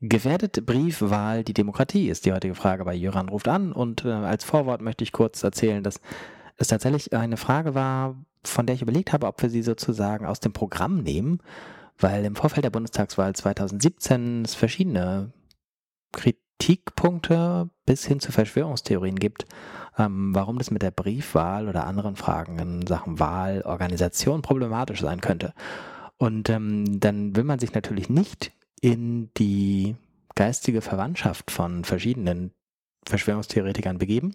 Gefährdet Briefwahl die Demokratie, ist die heutige Frage bei Jöran ruft an. Und äh, als Vorwort möchte ich kurz erzählen, dass es tatsächlich eine Frage war, von der ich überlegt habe, ob wir sie sozusagen aus dem Programm nehmen, weil im Vorfeld der Bundestagswahl 2017 es verschiedene Kritikpunkte bis hin zu Verschwörungstheorien gibt, ähm, warum das mit der Briefwahl oder anderen Fragen in Sachen Wahlorganisation problematisch sein könnte. Und ähm, dann will man sich natürlich nicht in die geistige Verwandtschaft von verschiedenen Verschwörungstheoretikern begeben.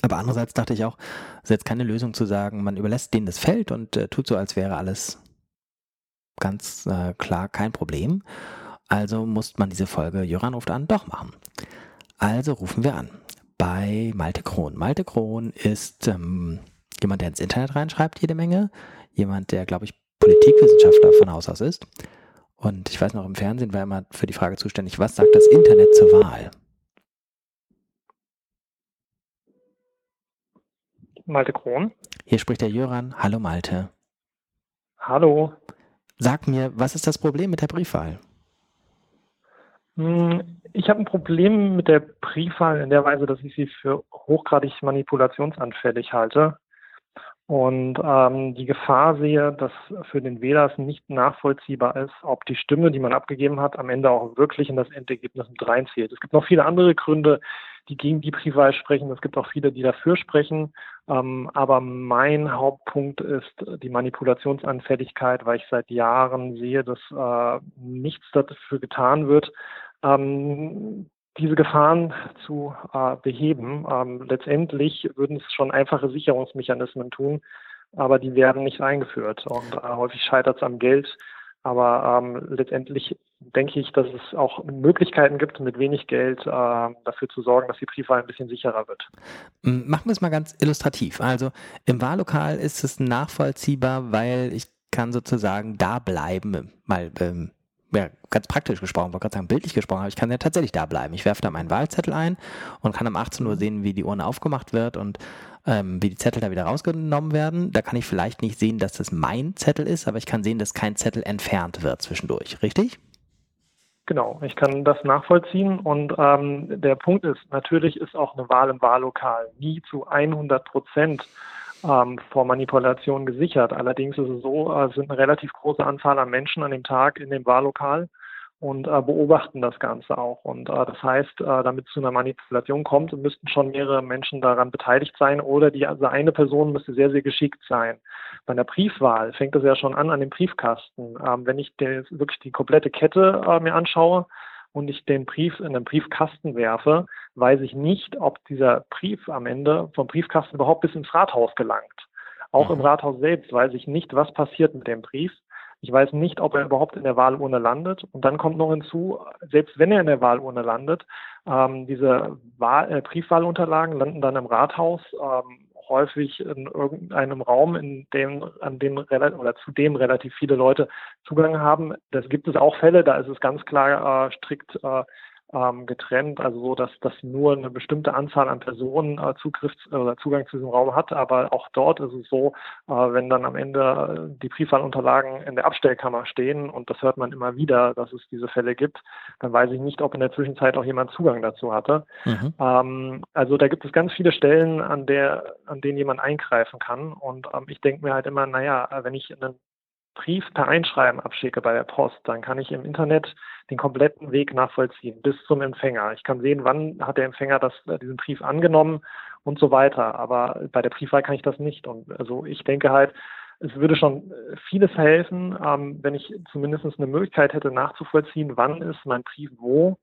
Aber andererseits dachte ich auch, es ist jetzt keine Lösung zu sagen, man überlässt denen das Feld und äh, tut so, als wäre alles ganz äh, klar kein Problem. Also muss man diese Folge Joran ruft an doch machen. Also rufen wir an bei Malte Krohn. Malte Krohn ist ähm, jemand, der ins Internet reinschreibt jede Menge. Jemand, der, glaube ich, Politikwissenschaftler von Haus aus ist. Und ich weiß noch, im Fernsehen war er immer für die Frage zuständig, was sagt das Internet zur Wahl? Malte Krohn. Hier spricht der Jöran. Hallo Malte. Hallo. Sag mir, was ist das Problem mit der Briefwahl? Hm, ich habe ein Problem mit der Briefwahl in der Weise, dass ich sie für hochgradig manipulationsanfällig halte und ähm, die Gefahr sehe, dass für den Wähler es nicht nachvollziehbar ist, ob die Stimme, die man abgegeben hat, am Ende auch wirklich in das Endergebnis mit reinzählt. Es gibt noch viele andere Gründe, die gegen die Briefwahl sprechen. Es gibt auch viele, die dafür sprechen. Ähm, aber mein Hauptpunkt ist die Manipulationsanfälligkeit, weil ich seit Jahren sehe, dass äh, nichts dafür getan wird, ähm, diese Gefahren zu äh, beheben. Ähm, letztendlich würden es schon einfache Sicherungsmechanismen tun, aber die werden nicht eingeführt. Und äh, häufig scheitert es am Geld. Aber ähm, letztendlich denke ich, dass es auch Möglichkeiten gibt, mit wenig Geld äh, dafür zu sorgen, dass die Briefwahl ein bisschen sicherer wird. Machen wir es mal ganz illustrativ. Also im Wahllokal ist es nachvollziehbar, weil ich kann sozusagen da bleiben, mal ähm, ja, ganz praktisch gesprochen, wollte gerade sagen, bildlich gesprochen, aber ich kann ja tatsächlich da bleiben. Ich werfe da meinen Wahlzettel ein und kann um 18 Uhr sehen, wie die Urne aufgemacht wird und ähm, wie die Zettel da wieder rausgenommen werden. Da kann ich vielleicht nicht sehen, dass das mein Zettel ist, aber ich kann sehen, dass kein Zettel entfernt wird zwischendurch, richtig? Genau, ich kann das nachvollziehen und ähm, der Punkt ist, natürlich ist auch eine Wahl im Wahllokal nie zu 100 Prozent ähm, vor Manipulation gesichert. Allerdings ist es so, äh, es sind eine relativ große Anzahl an Menschen an dem Tag in dem Wahllokal und äh, beobachten das Ganze auch. Und äh, das heißt, äh, damit es zu einer Manipulation kommt, müssten schon mehrere Menschen daran beteiligt sein oder die also eine Person müsste sehr, sehr geschickt sein. Bei einer Briefwahl fängt es ja schon an an dem Briefkasten. Ähm, wenn ich wirklich die komplette Kette äh, mir anschaue, und ich den Brief in den Briefkasten werfe, weiß ich nicht, ob dieser Brief am Ende vom Briefkasten überhaupt bis ins Rathaus gelangt. Auch im mhm. Rathaus selbst weiß ich nicht, was passiert mit dem Brief. Ich weiß nicht, ob er überhaupt in der Wahlurne landet. Und dann kommt noch hinzu, selbst wenn er in der Wahlurne landet, ähm, diese Wahl, äh, Briefwahlunterlagen landen dann im Rathaus. Ähm, häufig in irgendeinem Raum, in dem, an dem oder zu dem relativ viele Leute Zugang haben. Das gibt es auch Fälle, da ist es ganz klar äh, strikt äh, ähm, getrennt, also so, dass, dass nur eine bestimmte Anzahl an Personen äh, Zugriff oder Zugang zu diesem Raum hat. Aber auch dort ist es so, äh, wenn dann am Ende die Briefwahlunterlagen in der Abstellkammer stehen und das hört man immer wieder, dass es diese Fälle gibt, dann weiß ich nicht, ob in der Zwischenzeit auch jemand Zugang dazu hatte. Mhm. Ähm, also da gibt es ganz viele Stellen, an der, an denen jemand eingreifen kann. Und ähm, ich denke mir halt immer, naja, wenn ich einen Brief per Einschreiben abschicke bei der Post, dann kann ich im Internet den kompletten Weg nachvollziehen bis zum Empfänger. Ich kann sehen, wann hat der Empfänger das, diesen Brief angenommen und so weiter. Aber bei der Briefwahl kann ich das nicht. Und also ich denke halt, es würde schon vieles helfen, ähm, wenn ich zumindest eine Möglichkeit hätte nachzuvollziehen, wann ist mein Brief wo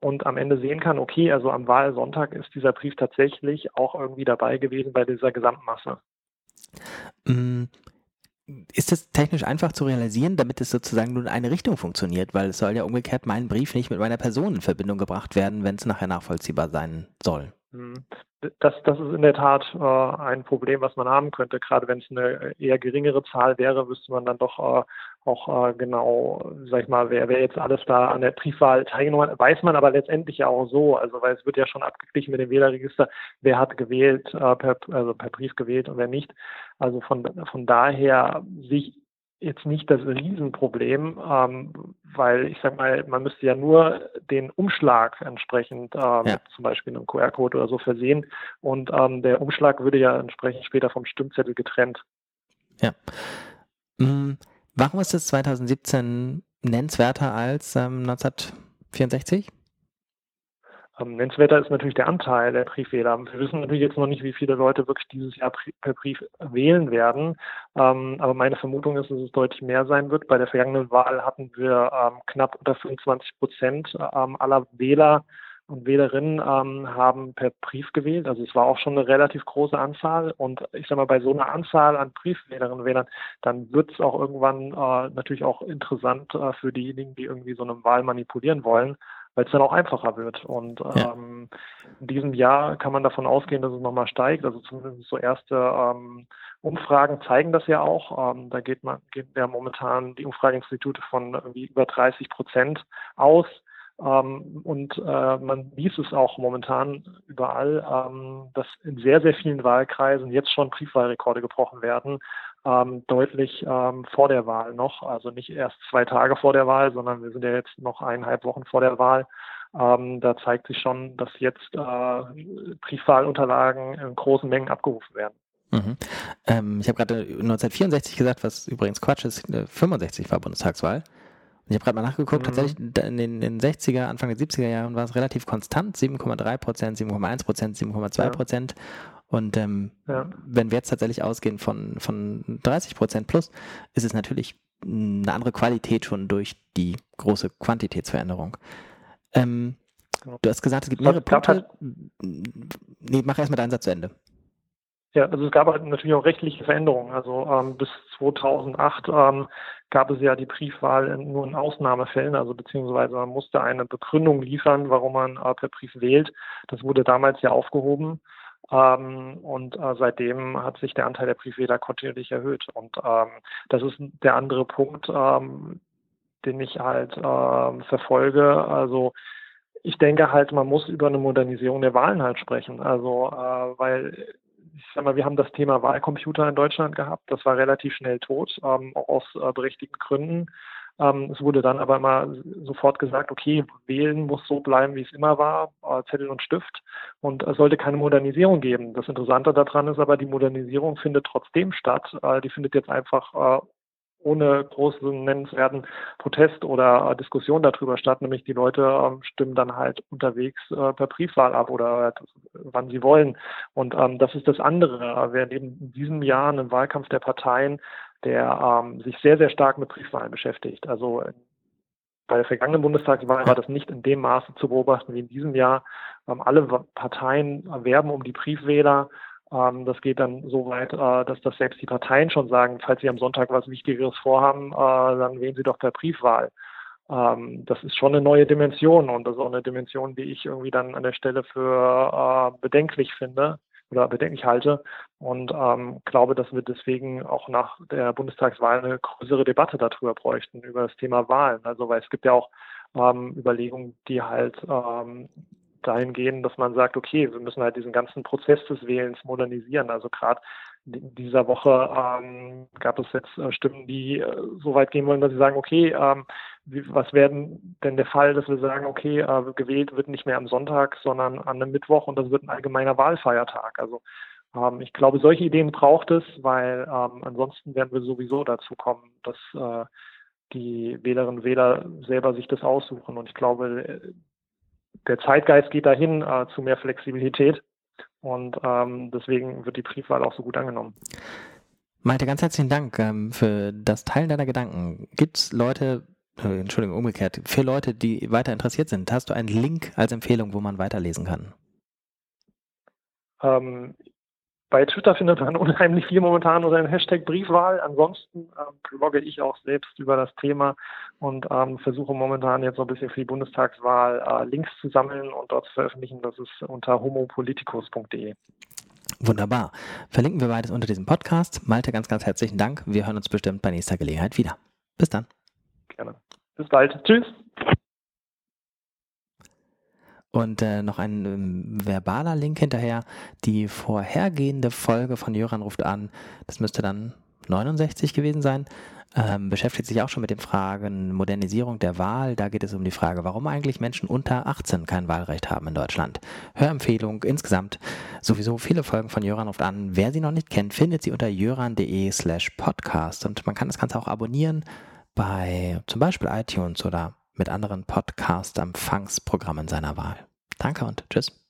und am Ende sehen kann, okay, also am Wahlsonntag ist dieser Brief tatsächlich auch irgendwie dabei gewesen bei dieser Gesamtmasse. Ist das technisch einfach zu realisieren, damit es sozusagen nur in eine Richtung funktioniert? Weil es soll ja umgekehrt mein Brief nicht mit meiner Person in Verbindung gebracht werden, wenn es nachher nachvollziehbar sein soll. Hm. Das, das ist in der Tat äh, ein Problem, was man haben könnte. Gerade wenn es eine eher geringere Zahl wäre, wüsste man dann doch äh, auch äh, genau, sag ich mal, wer, wer jetzt alles da an der Briefwahl teilgenommen hat, weiß man aber letztendlich ja auch so. Also weil es wird ja schon abgeglichen mit dem Wählerregister, wer hat gewählt, äh, per, also per Brief gewählt und wer nicht. Also von, von daher sehe ich jetzt nicht das Riesenproblem, ähm, weil ich sag mal, man müsste ja nur den Umschlag entsprechend äh, ja. zum Beispiel einem QR-Code oder so versehen und ähm, der Umschlag würde ja entsprechend später vom Stimmzettel getrennt. Ja. Mhm. Warum ist es 2017 nennenswerter als ähm, 1964? Ähm, nennenswerter ist natürlich der Anteil der Briefwähler. Wir wissen natürlich jetzt noch nicht, wie viele Leute wirklich dieses Jahr per Brief wählen werden. Ähm, aber meine Vermutung ist, dass es deutlich mehr sein wird. Bei der vergangenen Wahl hatten wir ähm, knapp unter 25 Prozent ähm, aller Wähler und Wählerinnen ähm, haben per Brief gewählt. Also es war auch schon eine relativ große Anzahl. Und ich sage mal, bei so einer Anzahl an Briefwählerinnen und Wählern, dann wird es auch irgendwann äh, natürlich auch interessant äh, für diejenigen, die irgendwie so eine Wahl manipulieren wollen weil es dann auch einfacher wird. Und ja. ähm, in diesem Jahr kann man davon ausgehen, dass es nochmal steigt. Also zumindest so erste ähm, Umfragen zeigen das ja auch. Ähm, da geht man, geht ja momentan die Umfrageinstitute von irgendwie über 30 Prozent aus. Ähm, und äh, man liest es auch momentan überall, ähm, dass in sehr, sehr vielen Wahlkreisen jetzt schon Briefwahlrekorde gebrochen werden ähm, deutlich vor der Wahl noch, also nicht erst zwei Tage vor der Wahl, sondern wir sind ja jetzt noch eineinhalb Wochen vor der Wahl. Da zeigt sich schon, dass jetzt äh, Briefwahlunterlagen in großen Mengen abgerufen werden. Mhm. Ähm, ich habe gerade 1964 gesagt, was übrigens Quatsch ist, 65 war Bundestagswahl. Ich habe gerade mal nachgeguckt, mhm. tatsächlich in den, in den 60er, Anfang der 70er Jahren war es relativ konstant, 7,3 Prozent, 7,1 Prozent, 7,2 Prozent. Ja. Und ähm, ja. wenn wir jetzt tatsächlich ausgehen von, von 30 Prozent plus, ist es natürlich eine andere Qualität schon durch die große Quantitätsveränderung. Ähm, du hast gesagt, es gibt mehrere Punkte. Halt, nee, mach erstmal deinen Satz zu Ende. Ja, also es gab halt natürlich auch rechtliche Veränderungen. Also ähm, bis 2008 ähm, gab es ja die Briefwahl in, nur in Ausnahmefällen, also beziehungsweise man musste eine Begründung liefern, warum man äh, per Brief wählt. Das wurde damals ja aufgehoben. Ähm, und äh, seitdem hat sich der Anteil der Briefwähler kontinuierlich erhöht. Und ähm, das ist der andere Punkt, ähm, den ich halt äh, verfolge. Also ich denke halt, man muss über eine Modernisierung der Wahlen halt sprechen. Also äh, weil ich sag mal, wir haben das Thema Wahlcomputer in Deutschland gehabt. Das war relativ schnell tot, ähm, auch aus äh, berechtigten Gründen. Ähm, es wurde dann aber immer sofort gesagt, okay, wählen muss so bleiben, wie es immer war, äh, Zettel und Stift. Und es sollte keine Modernisierung geben. Das Interessante daran ist aber, die Modernisierung findet trotzdem statt. Äh, die findet jetzt einfach äh, ohne großen nennenswerten Protest oder Diskussion darüber statt, nämlich die Leute äh, stimmen dann halt unterwegs äh, per Briefwahl ab oder halt, wann sie wollen. Und ähm, das ist das andere. Wir erleben in diesem Jahr einen Wahlkampf der Parteien, der ähm, sich sehr, sehr stark mit Briefwahlen beschäftigt. Also bei der vergangenen Bundestagswahl war das nicht in dem Maße zu beobachten wie in diesem Jahr. Ähm, alle Parteien werben um die Briefwähler. Ähm, das geht dann so weit, äh, dass das selbst die Parteien schon sagen, falls sie am Sonntag was Wichtigeres vorhaben, äh, dann wählen sie doch per Briefwahl. Ähm, das ist schon eine neue Dimension und das ist auch eine Dimension, die ich irgendwie dann an der Stelle für äh, bedenklich finde oder bedenklich halte und ähm, glaube, dass wir deswegen auch nach der Bundestagswahl eine größere Debatte darüber bräuchten, über das Thema Wahlen. Also weil es gibt ja auch Überlegungen, die halt dahin gehen, dass man sagt, okay, wir müssen halt diesen ganzen Prozess des Wählens modernisieren. Also gerade in dieser Woche ähm, gab es jetzt äh, Stimmen, die äh, so weit gehen wollen, dass sie sagen, okay, ähm, wie, was werden denn der Fall, dass wir sagen, okay, äh, gewählt wird nicht mehr am Sonntag, sondern an einem Mittwoch und das wird ein allgemeiner Wahlfeiertag. Also ähm, ich glaube, solche Ideen braucht es, weil ähm, ansonsten werden wir sowieso dazu kommen, dass äh, die Wählerinnen und Wähler selber sich das aussuchen. Und ich glaube, äh, der Zeitgeist geht dahin äh, zu mehr Flexibilität. Und ähm, deswegen wird die Briefwahl auch so gut angenommen. Malte, ganz herzlichen Dank ähm, für das Teilen deiner Gedanken. Gibt es Leute, äh, Entschuldigung, umgekehrt, für Leute, die weiter interessiert sind, hast du einen Link als Empfehlung, wo man weiterlesen kann? Ähm, bei Twitter findet man unheimlich viel momentan unter dem Hashtag Briefwahl. Ansonsten ähm, blogge ich auch selbst über das Thema und ähm, versuche momentan jetzt so ein bisschen für die Bundestagswahl äh, Links zu sammeln und dort zu veröffentlichen. Das ist unter homopoliticus.de. Wunderbar. Verlinken wir beides unter diesem Podcast. Malte, ganz, ganz herzlichen Dank. Wir hören uns bestimmt bei nächster Gelegenheit wieder. Bis dann. Gerne. Bis bald. Tschüss. Und äh, noch ein ähm, verbaler Link hinterher. Die vorhergehende Folge von Jöran ruft an, das müsste dann 69 gewesen sein, ähm, beschäftigt sich auch schon mit den Fragen Modernisierung der Wahl. Da geht es um die Frage, warum eigentlich Menschen unter 18 kein Wahlrecht haben in Deutschland. Hörempfehlung insgesamt. Sowieso viele Folgen von Jöran ruft an. Wer sie noch nicht kennt, findet sie unter jöran.de slash podcast. Und man kann das Ganze auch abonnieren bei zum Beispiel iTunes oder mit anderen Podcast-Empfangsprogrammen seiner Wahl. Danke und tschüss.